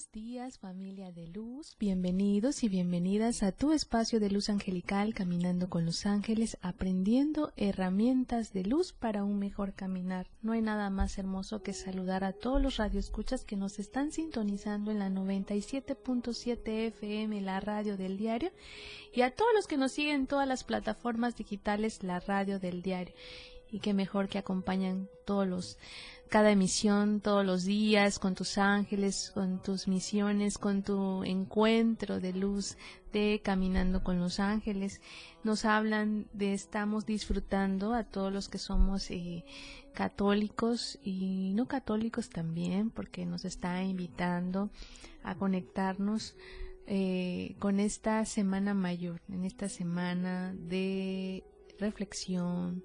Buenos días familia de luz, bienvenidos y bienvenidas a tu espacio de luz angelical Caminando con los ángeles, aprendiendo herramientas de luz para un mejor caminar. No hay nada más hermoso que saludar a todos los radioescuchas que nos están sintonizando en la 97.7 FM, la radio del diario, y a todos los que nos siguen en todas las plataformas digitales, la radio del diario. Y qué mejor que acompañan todos los cada emisión todos los días con tus ángeles, con tus misiones, con tu encuentro de luz de Caminando con los Ángeles. Nos hablan de estamos disfrutando a todos los que somos eh, católicos y no católicos también, porque nos está invitando a conectarnos eh, con esta semana mayor, en esta semana de reflexión,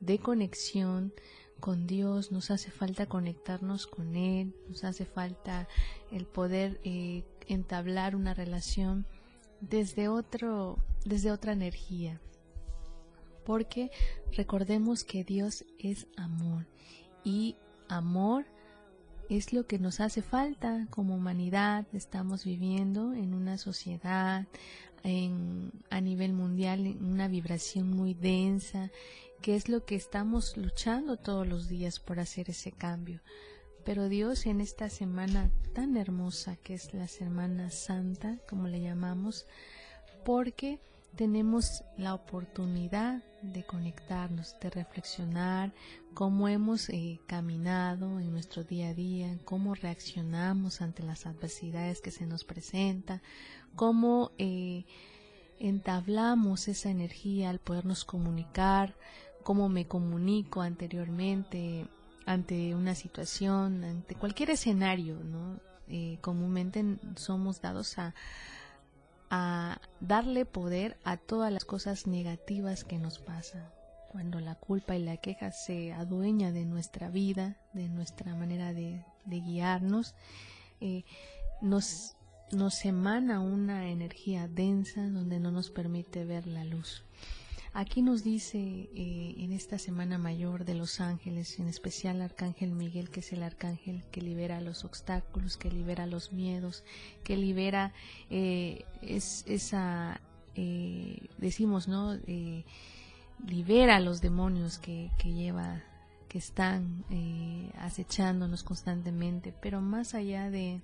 de conexión con Dios, nos hace falta conectarnos con Él, nos hace falta el poder eh, entablar una relación desde otro, desde otra energía. Porque recordemos que Dios es amor y amor es lo que nos hace falta como humanidad. Estamos viviendo en una sociedad en, a nivel mundial en una vibración muy densa que es lo que estamos luchando todos los días por hacer ese cambio. Pero Dios en esta semana tan hermosa que es la Semana Santa, como le llamamos, porque tenemos la oportunidad de conectarnos, de reflexionar cómo hemos eh, caminado en nuestro día a día, cómo reaccionamos ante las adversidades que se nos presentan, cómo eh, entablamos esa energía al podernos comunicar, cómo me comunico anteriormente ante una situación, ante cualquier escenario. Eh, comúnmente somos dados a, a darle poder a todas las cosas negativas que nos pasan. Cuando la culpa y la queja se adueña de nuestra vida, de nuestra manera de, guiarnos, eh, nos, nos emana una energía densa donde no nos permite ver la luz. Aquí nos dice eh, en esta Semana Mayor de los Ángeles, en especial Arcángel Miguel, que es el arcángel que libera los obstáculos, que libera los miedos, que libera eh, es, esa, eh, decimos, ¿no? libera a los demonios que, lleva que están acechándonos constantemente, pero más allá de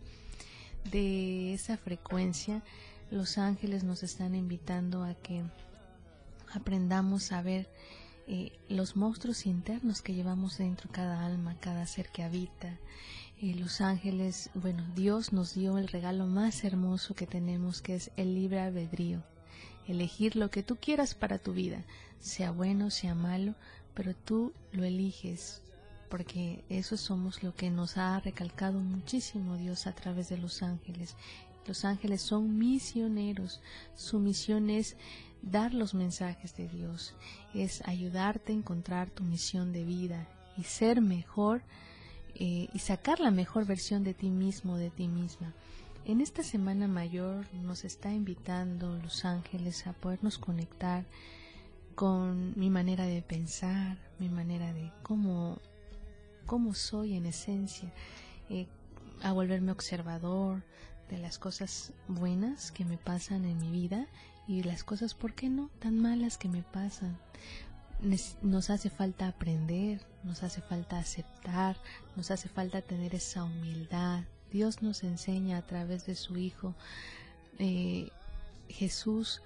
esa frecuencia, los ángeles nos están invitando a que aprendamos a ver eh, los monstruos internos que llevamos dentro cada alma, cada ser que habita. Eh, los ángeles, bueno, Dios nos dio el regalo más hermoso que tenemos, que es el libre albedrío. Elegir lo que tú quieras para tu vida, sea bueno, sea malo, pero tú lo eliges, porque eso somos lo que nos ha recalcado muchísimo Dios a través de los ángeles. Los ángeles son misioneros, su misión es dar los mensajes de Dios, es ayudarte a encontrar tu misión de vida y ser mejor eh, y sacar la mejor versión de ti mismo, de ti misma. En esta semana mayor nos está invitando los ángeles a podernos conectar con mi manera de pensar, mi manera de cómo, cómo soy en esencia, eh, a volverme observador de las cosas buenas que me pasan en mi vida y las cosas, ¿por qué no?, tan malas que me pasan. Nos hace falta aprender, nos hace falta aceptar, nos hace falta tener esa humildad. Dios nos enseña a través de su Hijo eh, Jesús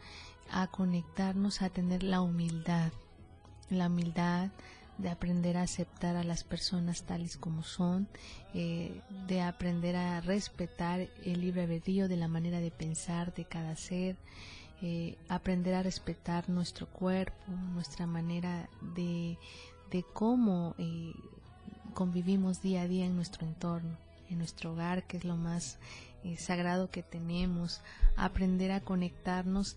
a conectarnos, a tener la humildad, la humildad de aprender a aceptar a las personas tales como son, eh, de aprender a respetar el libre albedrío de la manera de pensar de cada ser, eh, aprender a respetar nuestro cuerpo, nuestra manera de, de cómo eh, convivimos día a día en nuestro entorno, en nuestro hogar, que es lo más eh, sagrado que tenemos, aprender a conectarnos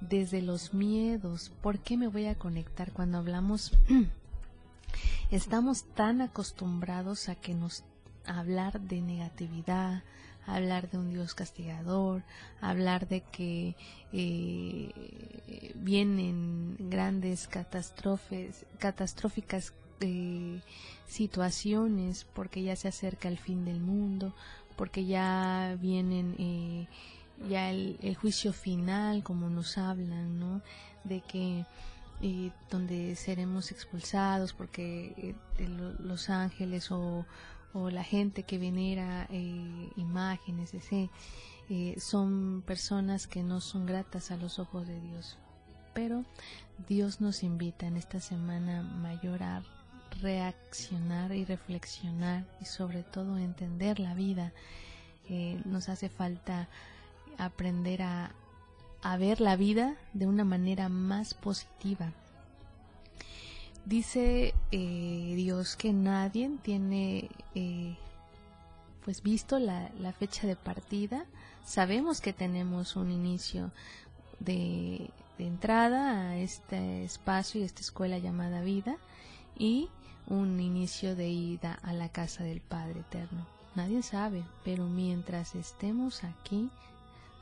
desde los miedos. ¿Por qué me voy a conectar cuando hablamos? estamos tan acostumbrados a que nos hablar de negatividad, hablar de un Dios castigador, hablar de que eh, vienen grandes catástrofes, catastróficas eh, situaciones porque ya se acerca el fin del mundo, porque ya vienen eh, ya el, juicio final, como nos hablan, ¿no? De que donde seremos expulsados porque los ángeles o, o, la gente que venera imágenes, ese, son personas que no son gratas a los ojos de Dios. Pero Dios nos invita en esta semana mayor a reaccionar y reflexionar y sobre todo entender la vida. Eh, nos hace falta aprender a, a, ver la vida de una manera más positiva. Dice eh, Dios que nadie tiene eh, pues visto la, la, fecha de partida. Sabemos que tenemos un inicio de, de entrada a este espacio y esta escuela llamada vida y un inicio de ida a la casa del Padre Eterno. Nadie sabe, pero mientras estemos aquí,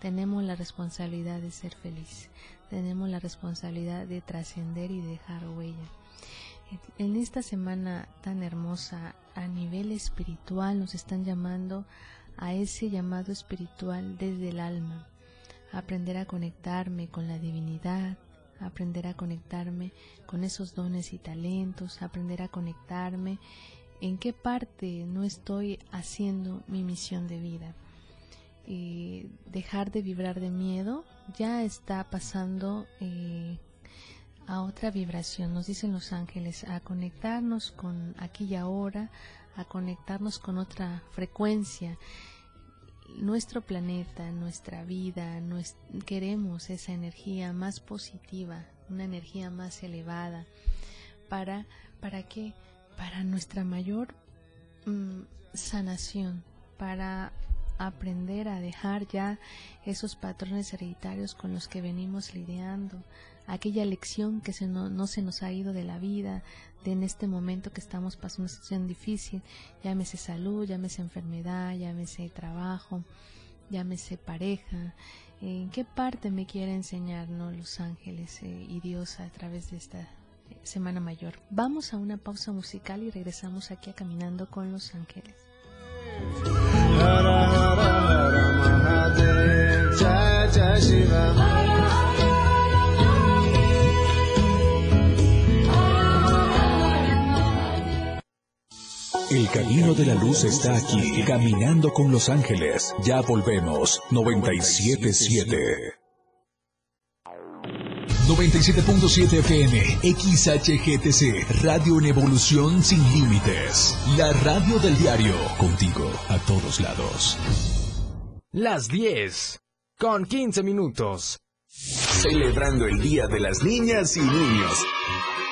tenemos la responsabilidad de ser feliz, tenemos la responsabilidad de trascender y dejar huella. En esta semana tan hermosa a nivel espiritual nos están llamando a ese llamado espiritual desde el alma, aprender a conectarme con la divinidad, aprender a conectarme con esos dones y talentos, aprender a conectarme en qué parte no estoy haciendo mi misión de vida. y dejar de vibrar de miedo ya está pasando eh, a otra vibración, nos dicen los ángeles, a conectarnos con aquí y ahora, a conectarnos con otra frecuencia nuestro planeta, nuestra vida, queremos esa energía más positiva, una energía más elevada. ¿Para, para qué? Para nuestra mayor mm, sanación, para aprender a dejar ya esos patrones hereditarios con los que venimos lidiando, aquella lección que se no, no, se nos ha ido de la vida, de en este momento que estamos pasando una situación difícil, llámese salud, llámese enfermedad, llámese trabajo, llámese pareja, en qué parte me quiere enseñar los ángeles eh, y Dios a través de esta Semana Mayor. Vamos a una pausa musical y regresamos aquí a Caminando con los Ángeles. El camino de la luz está aquí, caminando con los ángeles. Ya volvemos, 977. 97.7 FM, XHGTC, Radio en Evolución Sin Límites. La radio del diario, contigo a todos lados. Las 10, con 15 minutos. Celebrando el Día de las Niñas y Niños.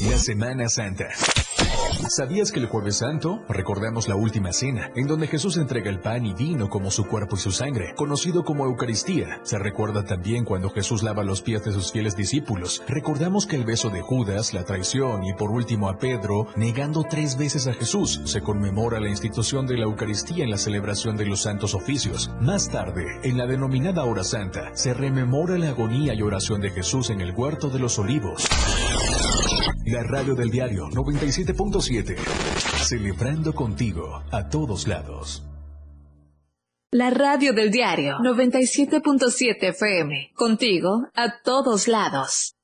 La Semana Santa. ¿Sabías que el jueves santo recordamos la última cena, en donde Jesús entrega el pan y vino como su cuerpo y su sangre, conocido como Eucaristía? Se recuerda también cuando Jesús lava los pies de sus fieles discípulos. Recordamos que el beso de Judas, la traición y por último a Pedro, negando tres veces a Jesús, se conmemora la institución de la Eucaristía en la celebración de los santos oficios. Más tarde, en la denominada Hora Santa, se rememora la agonía y oración de Jesús en el huerto de los olivos. La radio del diario 97.7. Celebrando contigo a todos lados. La radio del diario 97.7 FM. Contigo a todos lados.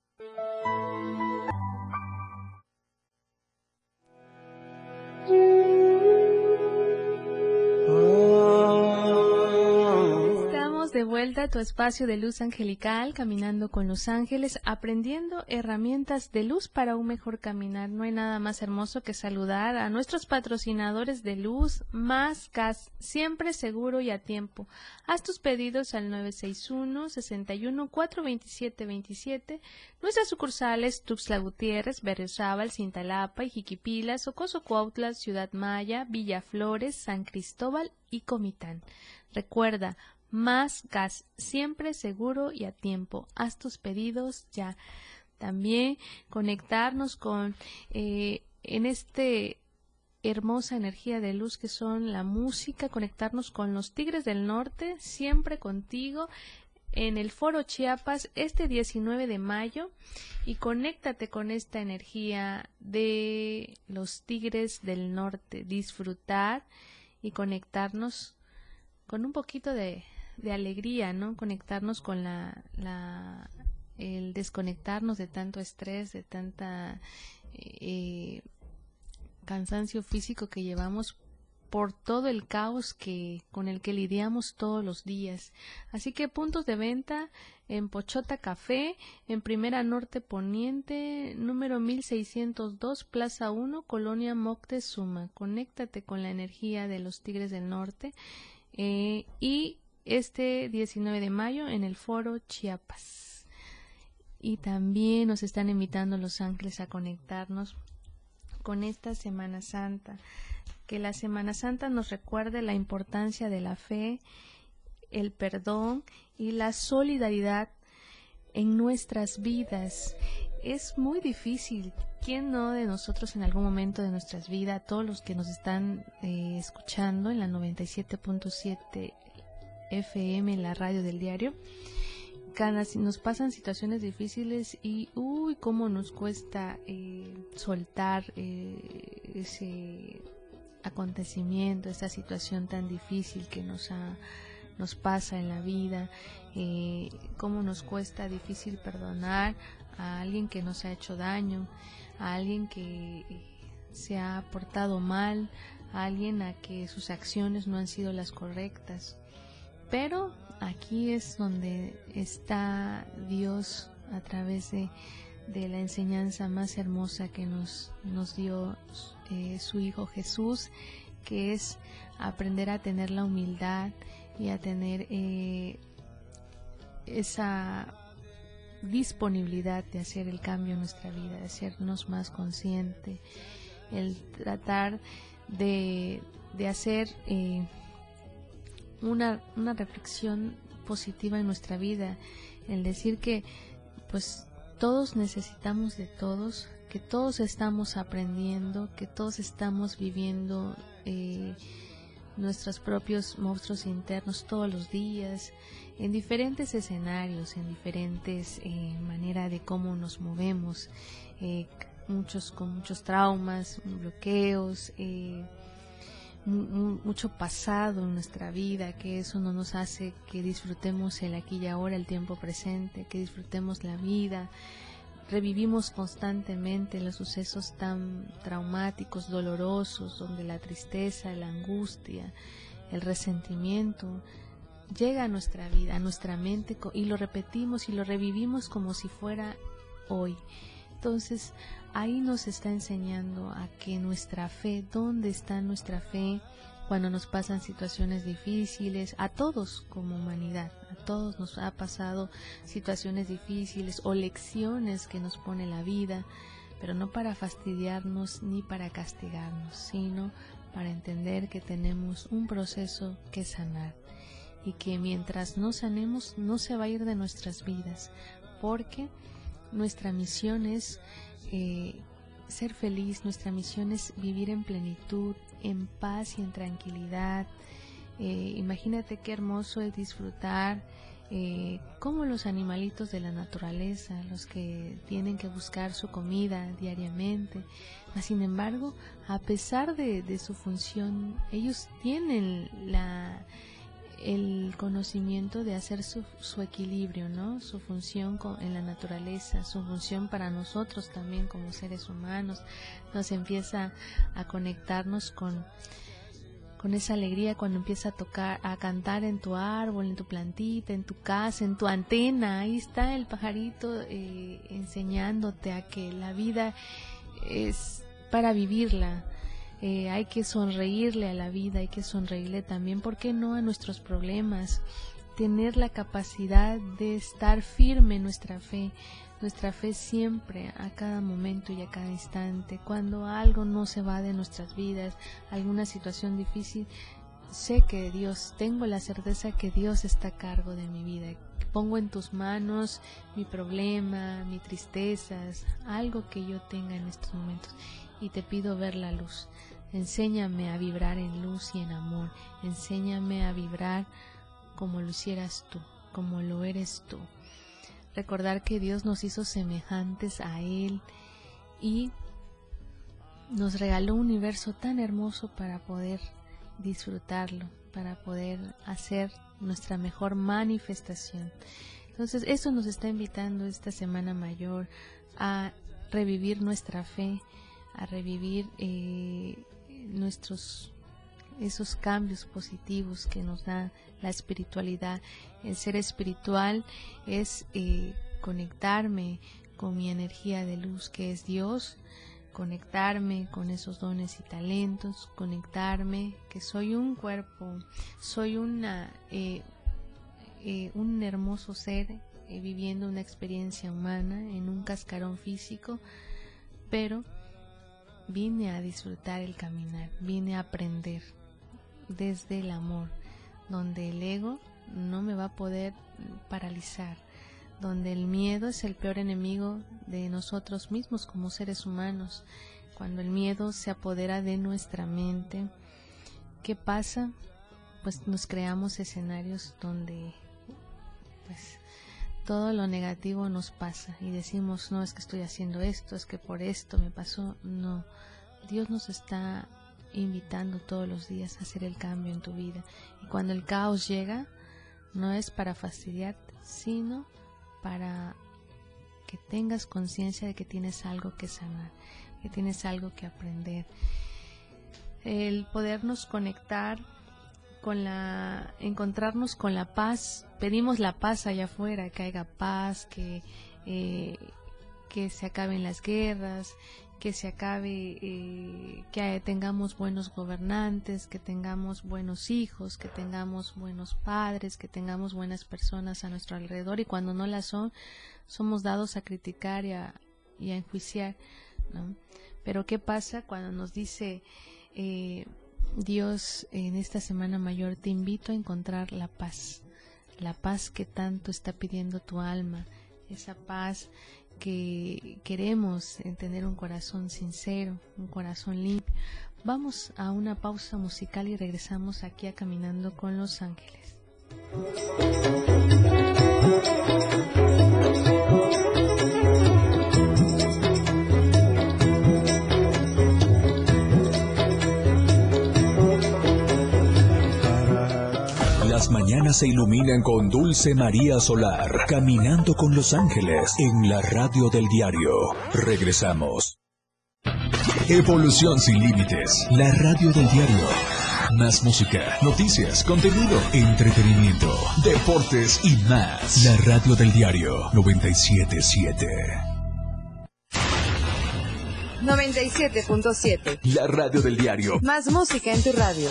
De vuelta a tu espacio de luz angelical, caminando con los ángeles, aprendiendo herramientas de luz para un mejor caminar. No hay nada más hermoso que saludar a nuestros patrocinadores de luz, más siempre seguro y a tiempo. Haz tus pedidos al 961 61 427 27. Nuestras sucursales Tuxtla Gutiérrez, Berriozábal, Cintalapa, Jiquipilas, Ocoso Cuautla, Ciudad Maya, Villaflores, San Cristóbal y Comitán. Recuerda, más gas, siempre seguro y a tiempo. Haz tus pedidos ya. También conectarnos con eh, en este hermosa energía de luz que son la música, conectarnos con los Tigres del Norte, siempre contigo en el Foro Chiapas este 19 de mayo y conéctate con esta energía de los Tigres del Norte, disfrutar y conectarnos con un poquito de, de alegría, ¿no? Conectarnos con la, la el desconectarnos de tanto estrés, de tanta eh, cansancio físico que llevamos por todo el caos que con el que lidiamos todos los días. Así que puntos de venta en Pochota Café, en Primera Norte Poniente, número 1602, Plaza 1, Colonia Moctezuma. Conéctate con la energía de los Tigres del Norte eh, y este 19 de mayo en el foro Chiapas. Y también nos están invitando los ángeles a conectarnos con esta Semana Santa. Que la Semana Santa nos recuerde la importancia de la fe, el perdón y la solidaridad en nuestras vidas. Es muy difícil. ¿Quién no de nosotros en algún momento de nuestras vidas, todos los que nos están eh, escuchando en la 97.7 FM, la radio del diario. nos pasan situaciones difíciles y uy, cómo nos cuesta eh, soltar eh, ese acontecimiento, esa situación tan difícil que nos nos pasa en la vida, eh, cómo nos cuesta difícil perdonar a alguien que nos ha hecho daño, a alguien que se ha portado mal, a alguien a que sus acciones no han sido las correctas. Pero aquí es donde está Dios a través de, la enseñanza más hermosa que nos, nos dio eh, su Hijo Jesús, que es aprender a tener la humildad y a tener eh, esa disponibilidad de hacer el cambio en nuestra vida, de hacernos más consciente, el tratar de, de hacer eh, una, una reflexión positiva en nuestra vida, el decir que pues todos necesitamos de todos, que todos estamos aprendiendo, que todos estamos viviendo eh, nuestros propios monstruos internos todos los días, en diferentes escenarios, en diferentes eh, maneras de cómo nos movemos, eh, muchos con muchos traumas, bloqueos, eh, mucho pasado en nuestra vida, que eso no nos hace que disfrutemos el aquí y ahora, el tiempo presente, que disfrutemos la vida. Revivimos constantemente los sucesos tan traumáticos, dolorosos, donde la tristeza, la angustia, el resentimiento llega a nuestra vida, a nuestra mente y lo repetimos y lo revivimos como si fuera hoy. Entonces, ahí nos está enseñando a que nuestra fe, ¿dónde está nuestra fe cuando nos pasan situaciones difíciles? A todos como humanidad, a todos nos ha pasado situaciones difíciles o lecciones que nos pone la vida. pero no para fastidiarnos ni para castigarnos, sino para entender que tenemos un proceso que sanar y que mientras no sanemos no se va a ir de nuestras vidas, porque nuestra misión es eh, ser feliz, nuestra misión es vivir en plenitud, en paz y en tranquilidad. Eh, imagínate qué hermoso es disfrutar eh, como los animalitos de la naturaleza, los que tienen que buscar su comida diariamente. Sin embargo, a pesar de, de su función, ellos tienen la, el conocimiento de hacer su, su equilibrio, ¿no? Su función en la naturaleza, su función para nosotros también como seres humanos, nos empieza a conectarnos con, con esa alegría cuando empieza a tocar, a cantar en tu árbol, en tu plantita, en tu casa, en tu antena. Ahí está el pajarito eh, enseñándote a que la vida es para vivirla, eh, hay que sonreírle a la vida, hay que sonreírle también, ¿por qué no a nuestros problemas? Tener la capacidad de estar firme en nuestra fe, nuestra fe siempre, a cada momento y a cada instante. Cuando algo no se va de nuestras vidas, alguna situación difícil, sé que Dios, tengo la certeza que Dios está a cargo de mi vida. Pongo en tus manos mi problema, mis tristezas, algo que yo tenga en estos momentos y te pido ver la luz. Enséñame a vibrar en luz y en amor. Enséñame a vibrar como lo hicieras tú, como lo eres tú. Recordar que Dios nos hizo semejantes a Él y nos regaló un universo tan hermoso para poder disfrutarlo, para poder hacer nuestra mejor manifestación. Entonces, eso nos está invitando esta Semana Mayor a revivir nuestra fe, a revivir eh, nuestros esos cambios positivos que nos da la espiritualidad. El ser espiritual es eh, conectarme con mi energía de luz que es Dios, conectarme con esos dones y talentos, conectarme que soy un cuerpo, soy una eh, un hermoso ser viviendo una experiencia humana en un cascarón físico, pero Vine a disfrutar el caminar, vine a aprender desde el amor, donde el ego no me va a poder paralizar, donde el miedo es el peor enemigo de nosotros mismos como seres humanos. Cuando el miedo se apodera de nuestra mente, ¿qué pasa? Pues nos creamos escenarios donde pues todo lo negativo nos pasa y decimos, no, es que estoy haciendo esto, es que por esto me pasó. No, Dios nos está invitando todos los días a hacer el cambio en tu vida. Y cuando el caos llega, no es para fastidiarte, sino para que tengas conciencia de que tienes algo que sanar, que tienes algo que aprender. El podernos conectar con la, encontrarnos con la paz. Pedimos la paz allá afuera, que haya paz, que, eh, que se acaben las guerras, que se acabe, eh, que tengamos buenos gobernantes, que tengamos buenos hijos, que tengamos buenos padres, que tengamos buenas personas a nuestro alrededor y cuando no las son, somos dados a criticar y a, y a enjuiciar, ¿no? Pero ¿qué pasa cuando nos dice eh, Dios, en esta Semana Mayor te invito a encontrar la paz, la paz que tanto está pidiendo tu alma, esa paz que queremos en tener un corazón sincero, un corazón limpio. Vamos a una pausa musical y regresamos aquí a Caminando con los Ángeles. Las mañanas se iluminan con Dulce María Solar, caminando con los ángeles en la radio del diario. Regresamos. Evolución sin límites, la radio del diario. Más música, noticias, contenido, entretenimiento, deportes y más. La radio del diario 977. 97.7. La radio del diario. Más música en tu radio.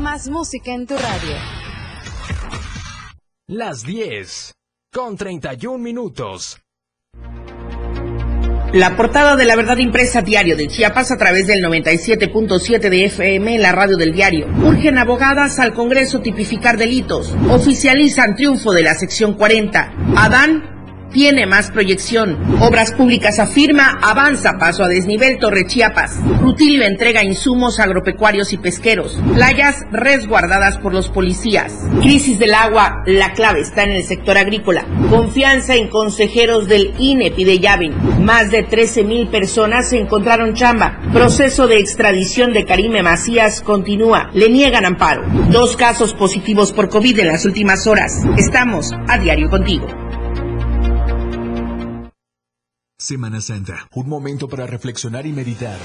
Más música en tu radio. Las 10. Con 31 minutos. La portada de la verdad impresa diario de Chiapas a través del 97.7 de FM en la radio del diario. Urgen abogadas al Congreso tipificar delitos. Oficializan triunfo de la sección 40. Adán tiene más proyección. Obras Públicas afirma avanza paso a desnivel Torre Chiapas. Rutilio entrega insumos agropecuarios y pesqueros. Playas resguardadas por los policías. Crisis del agua, la clave está en el sector agrícola. Confianza en consejeros del INE pide Yavin. Más de 13 mil personas se encontraron chamba. Proceso de extradición de Karime Macías continúa. Le niegan amparo. Dos casos positivos por COVID en las últimas horas. Estamos a diario contigo. Semana Santa, un momento para reflexionar y meditar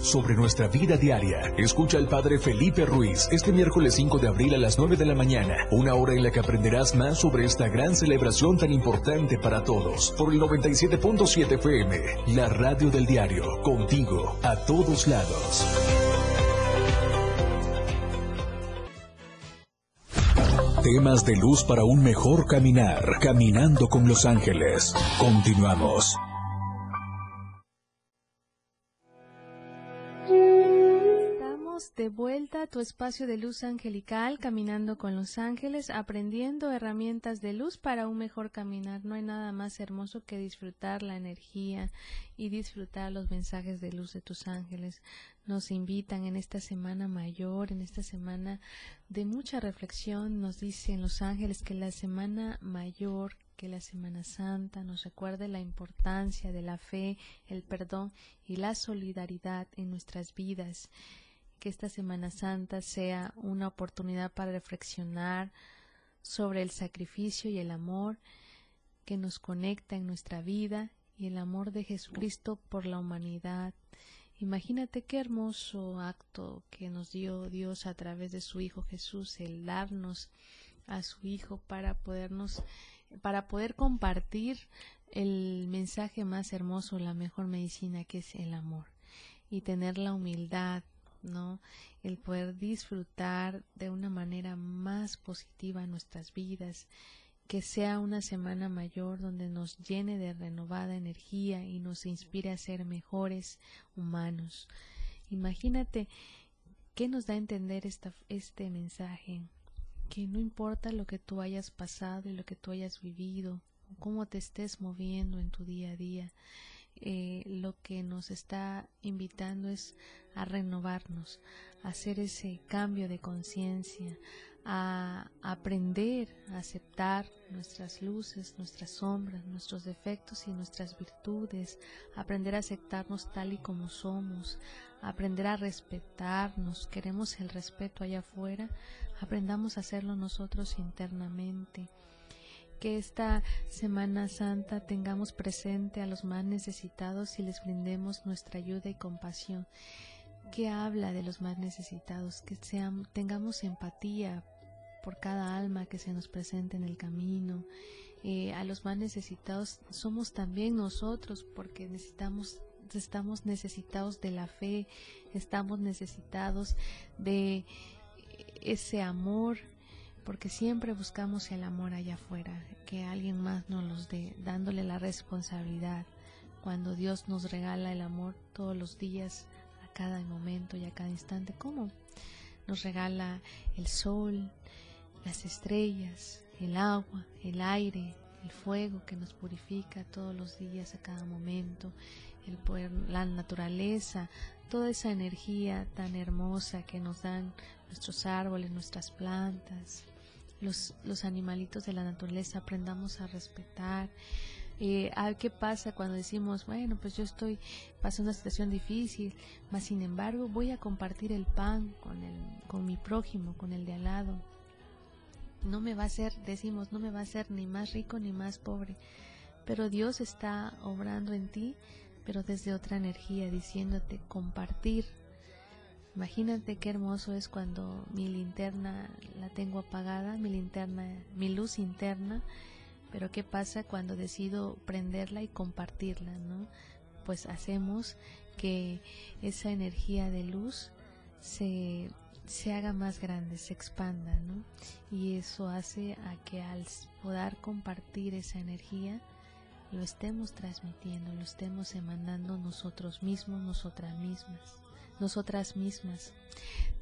sobre nuestra vida diaria. Escucha al Padre Felipe Ruiz este miércoles 5 de abril a las 9 de la mañana, una hora en la que aprenderás más sobre esta gran celebración tan importante para todos. Por el 97.7 FM, la radio del diario, contigo a todos lados. Temas de luz para un mejor caminar, caminando con los ángeles. Continuamos. De vuelta a tu espacio de luz angelical, caminando con los ángeles, aprendiendo herramientas de luz para un mejor caminar. No hay nada más hermoso que disfrutar la energía y disfrutar los mensajes de luz de tus ángeles. Nos invitan en esta semana mayor, en esta semana de mucha reflexión, nos dicen los ángeles que la semana mayor que la Semana Santa nos recuerde la importancia de la fe, el perdón y la solidaridad en nuestras vidas que esta Semana Santa sea una oportunidad para reflexionar sobre el sacrificio y el amor que nos conecta en nuestra vida y el amor de Jesucristo por la humanidad. Imagínate qué hermoso acto que nos dio Dios a través de su Hijo Jesús, el darnos a su Hijo para podernos, para poder compartir el mensaje más hermoso, la mejor medicina que es el amor y tener la humildad ¿no? El poder disfrutar de una manera más positiva nuestras vidas, que sea una semana mayor donde nos llene de renovada energía y nos inspire a ser mejores humanos. Imagínate qué nos da a entender esta, este mensaje, que no importa lo que tú hayas pasado y lo que tú hayas vivido, cómo te estés moviendo en tu día a día, eh, lo que nos está invitando es a renovarnos, a hacer ese cambio de conciencia, a aprender a aceptar nuestras luces, nuestras sombras, nuestros defectos y nuestras virtudes, aprender a aceptarnos tal y como somos, aprender a respetarnos, queremos el respeto allá afuera, aprendamos a hacerlo nosotros internamente que esta Semana Santa tengamos presente a los más necesitados y les brindemos nuestra ayuda y compasión. Que habla de los más necesitados, que seamos, tengamos empatía por cada alma que se nos presente en el camino. Eh, a los más necesitados somos también nosotros porque necesitamos estamos necesitados de la fe, estamos necesitados de ese amor porque siempre buscamos el amor allá afuera, que alguien más nos los dé, dándole la responsabilidad, cuando Dios nos regala el amor todos los días, a cada momento y a cada instante, ¿cómo? Nos regala el sol, las estrellas, el agua, el aire, el fuego que nos purifica todos los días, a cada momento, el poder, la naturaleza, toda esa energía tan hermosa que nos dan nuestros árboles, nuestras plantas, los, los animalitos de la naturaleza, aprendamos a respetar. Eh, ¿Qué pasa cuando decimos, bueno, pues yo estoy pasando una situación difícil, mas sin embargo voy a compartir el pan con, el, con mi prójimo, con el de al lado? No me va a ser, decimos, no me va a ser ni más rico ni más pobre, pero Dios está obrando en ti pero desde otra energía, diciéndote compartir. Imagínate qué hermoso es cuando mi linterna la tengo apagada, mi linterna, mi luz interna, pero qué pasa cuando decido prenderla y compartirla, ¿no? Pues hacemos que esa energía de luz se, se haga más grande, se expanda, ¿no? Y eso hace a que al poder compartir esa energía, lo estemos transmitiendo, lo estemos emanando nosotros mismos, nosotras mismas, nosotras mismas.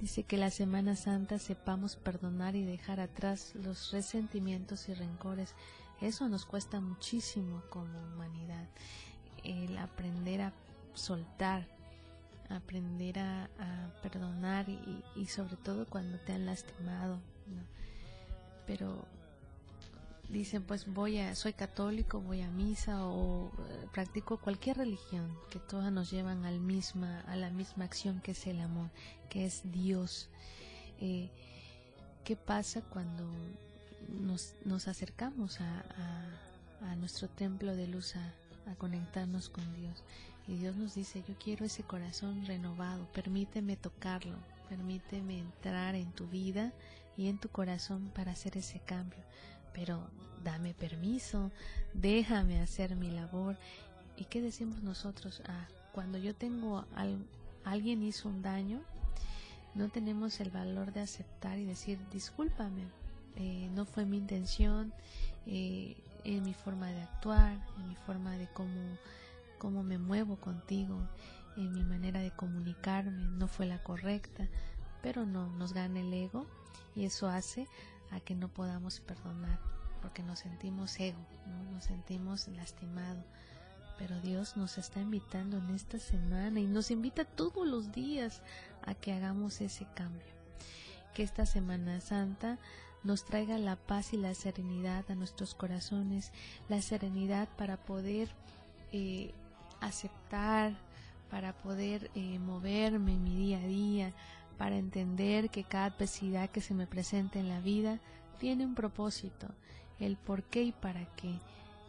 Dice que la Semana Santa sepamos perdonar y dejar atrás los resentimientos y rencores. Eso nos cuesta muchísimo como humanidad, el aprender a soltar, aprender a, perdonar y, sobre todo cuando te han lastimado. Pero dicen pues voy a soy católico voy a misa o eh, practico cualquier religión que todas nos llevan al misma a la misma acción que es el amor que es Dios. Eh, qué pasa cuando nos, nos acercamos a, a, nuestro templo de luz a, a conectarnos con Dios y Dios nos dice yo quiero ese corazón renovado permíteme tocarlo permíteme entrar en tu vida y en tu corazón para hacer ese cambio pero dame permiso, déjame hacer mi labor. ¿Y qué decimos nosotros? Ah, cuando yo tengo al, alguien hizo un daño, no tenemos el valor de aceptar y decir, discúlpame, eh, no fue mi intención, eh, en mi forma de actuar, en mi forma de cómo, cómo me muevo contigo, en mi manera de comunicarme, no fue la correcta, pero no, nos gana el ego y eso hace a que no podamos perdonar, porque nos sentimos ego, ¿no? nos sentimos lastimados. Pero Dios nos está invitando en esta semana y nos invita todos los días a que hagamos ese cambio. Que esta Semana Santa nos traiga la paz y la serenidad a nuestros corazones, la serenidad para poder eh, aceptar, para poder eh, moverme en mi día a día, para entender que cada adversidad que se me presenta en la vida tiene un propósito, el por qué y para qué.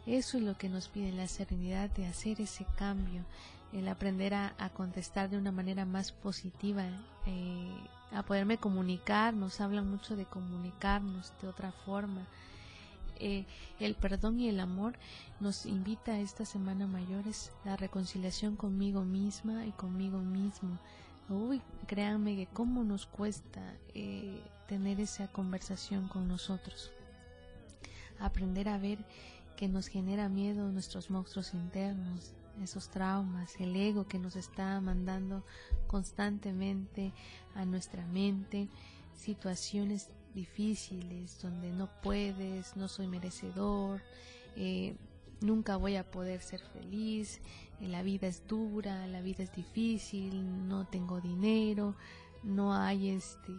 Eso es lo que nos pide la serenidad de hacer ese cambio, el aprender a, contestar de una manera más positiva, eh, a poderme comunicar, nos hablan mucho de comunicarnos de otra forma. Eh, el perdón y el amor nos invita a esta semana mayores la reconciliación conmigo misma y conmigo mismo, Uy, créanme que cómo nos cuesta eh, tener esa conversación con nosotros. Aprender a ver que nos genera miedo nuestros monstruos internos, esos traumas, el ego que nos está mandando constantemente a nuestra mente, situaciones difíciles donde no puedes, no soy merecedor, eh, nunca voy a poder ser feliz, la vida es dura, la vida es difícil, no tengo dinero, no hay este,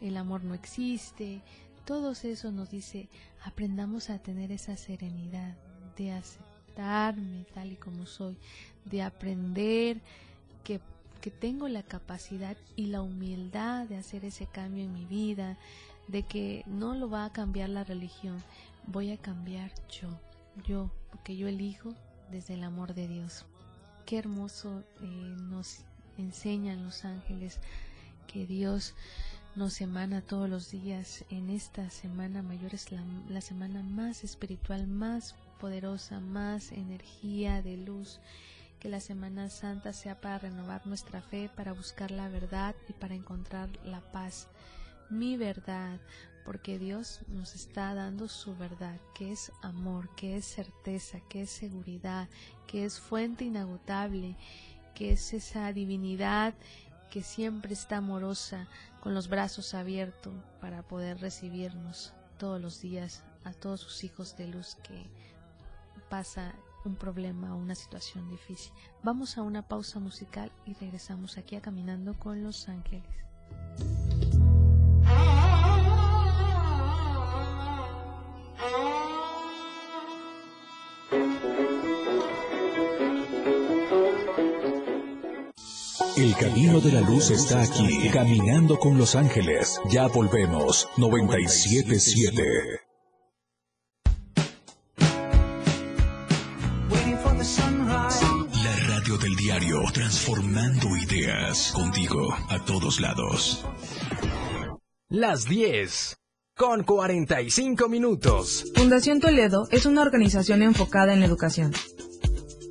el amor no existe. Todo eso nos dice, aprendamos a tener esa serenidad de aceptarme tal y como soy, de aprender que, que tengo la capacidad y la humildad de hacer ese cambio en mi vida, de que no lo va a cambiar la religión, voy a cambiar yo, yo, porque yo elijo desde el amor de Dios. Qué hermoso eh, nos enseñan los ángeles que Dios nos emana todos los días. En esta semana mayor es la, la semana más espiritual, más poderosa, más energía de luz. Que la Semana Santa sea para renovar nuestra fe, para buscar la verdad y para encontrar la paz. Mi verdad, porque Dios nos está dando su verdad, que es amor, que es certeza, que es seguridad, que es fuente inagotable, que es esa divinidad que siempre está amorosa, con los brazos abiertos para poder recibirnos todos los días a todos sus hijos de luz que pasa un problema o una situación difícil. Vamos a una pausa musical y regresamos aquí a Caminando con los Ángeles. El camino de la luz está aquí, caminando con los ángeles. Ya volvemos, 977. La radio del diario, transformando ideas contigo a todos lados. Las 10 con 45 minutos. Fundación Toledo es una organización enfocada en la educación.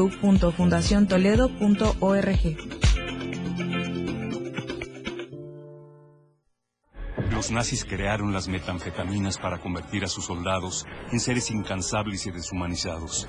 www.fundaciontoledo.org. Los nazis crearon las metanfetaminas para convertir a sus soldados en seres incansables y deshumanizados.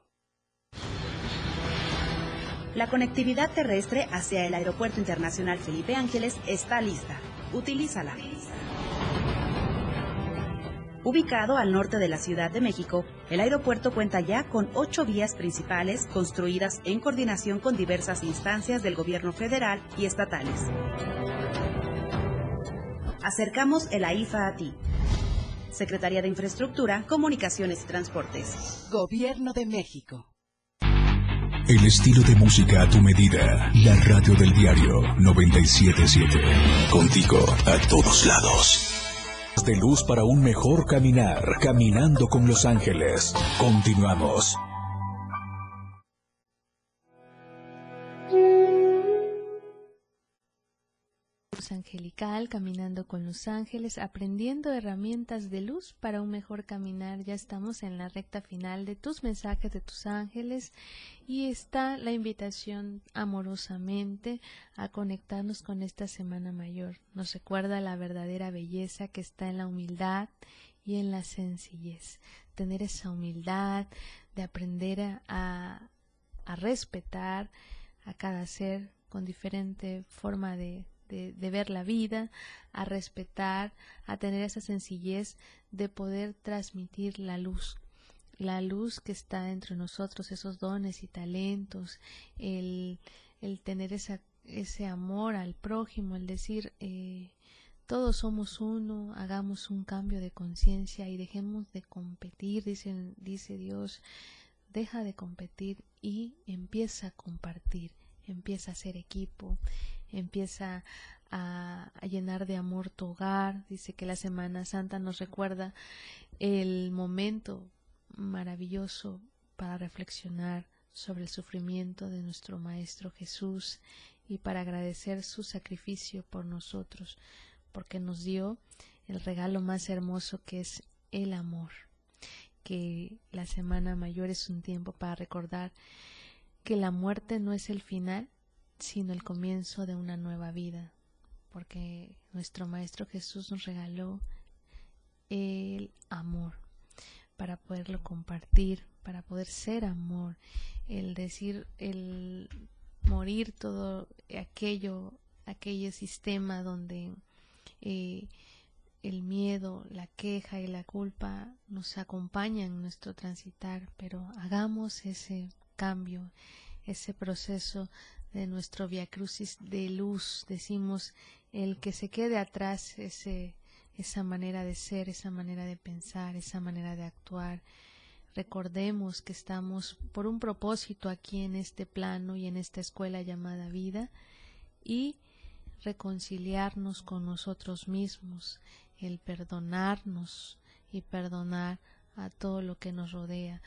La conectividad terrestre hacia el Aeropuerto Internacional Felipe Ángeles está lista. Utilízala. Ubicado al norte de la Ciudad de México, el aeropuerto cuenta ya con ocho vías principales construidas en coordinación con diversas instancias del gobierno federal y estatales. Acercamos el AIFA a ti. Secretaría de Infraestructura, Comunicaciones y Transportes. Gobierno de México. El estilo de música a tu medida. La radio del diario 977. Contigo a todos lados. De luz para un mejor caminar. Caminando con los ángeles. Continuamos. Angelical, caminando con los ángeles, aprendiendo herramientas de luz para un mejor caminar. Ya estamos en la recta final de tus mensajes de tus ángeles y está la invitación amorosamente a conectarnos con esta semana mayor. Nos recuerda la verdadera belleza que está en la humildad y en la sencillez. Tener esa humildad de aprender a, a respetar a cada ser con diferente forma de, de, ver la vida, a respetar, a tener esa sencillez de poder transmitir la luz, la luz que está entre nosotros, esos dones y talentos, el, el tener esa, ese amor al prójimo, el decir, eh, todos somos uno, hagamos un cambio de conciencia y dejemos de competir, dice Dios, deja de competir y empieza a compartir, empieza a ser equipo, empieza a, a, llenar de amor tu hogar. Dice que la Semana Santa nos recuerda el momento maravilloso para reflexionar sobre el sufrimiento de nuestro Maestro Jesús y para agradecer su sacrificio por nosotros, porque nos dio el regalo más hermoso que es el amor. Que la Semana Mayor es un tiempo para recordar que la muerte no es el final, sino el comienzo de una nueva vida, porque nuestro Maestro Jesús nos regaló el amor para poderlo compartir, para poder ser amor, el decir, el morir todo aquello, aquel sistema donde eh, el miedo, la queja y la culpa nos acompañan en nuestro transitar, pero hagamos ese cambio, ese proceso de nuestro Via Crucis de luz, decimos, el que se quede atrás ese, esa manera de ser, esa manera de pensar, esa manera de actuar. Recordemos que estamos por un propósito aquí en este plano y en esta escuela llamada vida y reconciliarnos con nosotros mismos, el perdonarnos y perdonar a todo lo que nos rodea.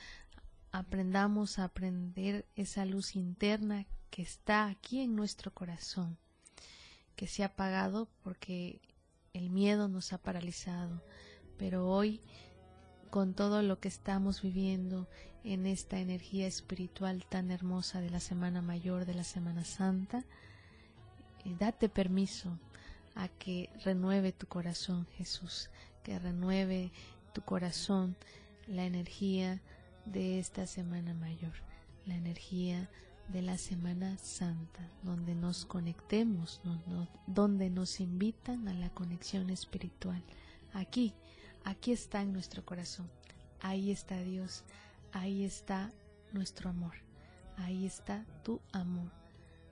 Aprendamos a aprender esa luz interna que está aquí en nuestro corazón, que se ha apagado porque el miedo nos ha paralizado, pero hoy con todo lo que estamos viviendo en esta energía espiritual tan hermosa de la Semana Mayor, de la Semana Santa, eh, date permiso a que renueve tu corazón, Jesús, que renueve tu corazón la energía de esta semana mayor, la energía de la Semana Santa, donde nos conectemos, donde nos invitan a la conexión espiritual. Aquí, aquí está en nuestro corazón, ahí está Dios, ahí está nuestro amor, ahí está tu amor,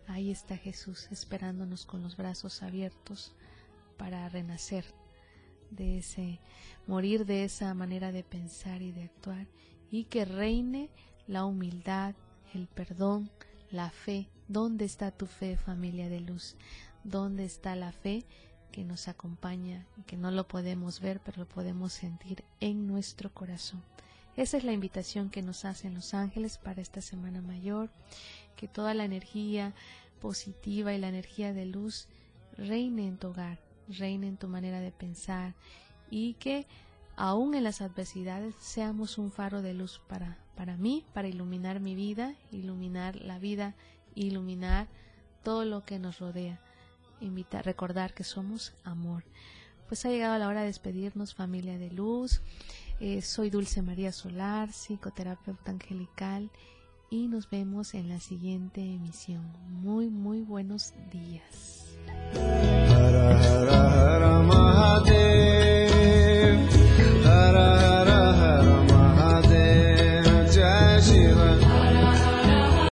ahí está Jesús esperándonos con los brazos abiertos para renacer de ese, morir de esa manera de pensar y de actuar y que reine la humildad, el perdón, la fe. ¿Dónde está tu fe, familia de luz? ¿Dónde está la fe que nos acompaña que no lo podemos ver, pero lo podemos sentir en nuestro corazón? Esa es la invitación que nos hacen los ángeles para esta Semana Mayor, que toda la energía positiva y la energía de luz reine en tu hogar, reine en tu manera de pensar y que aún en las adversidades seamos un faro de luz para, para mí, para iluminar mi vida, iluminar la vida, iluminar todo lo que nos rodea. Invitar, recordar que somos amor. Pues ha llegado la hora de despedirnos, familia de luz. Eh, soy Dulce María Solar, psicoterapeuta angelical, y nos vemos en la siguiente emisión. Muy, muy buenos días.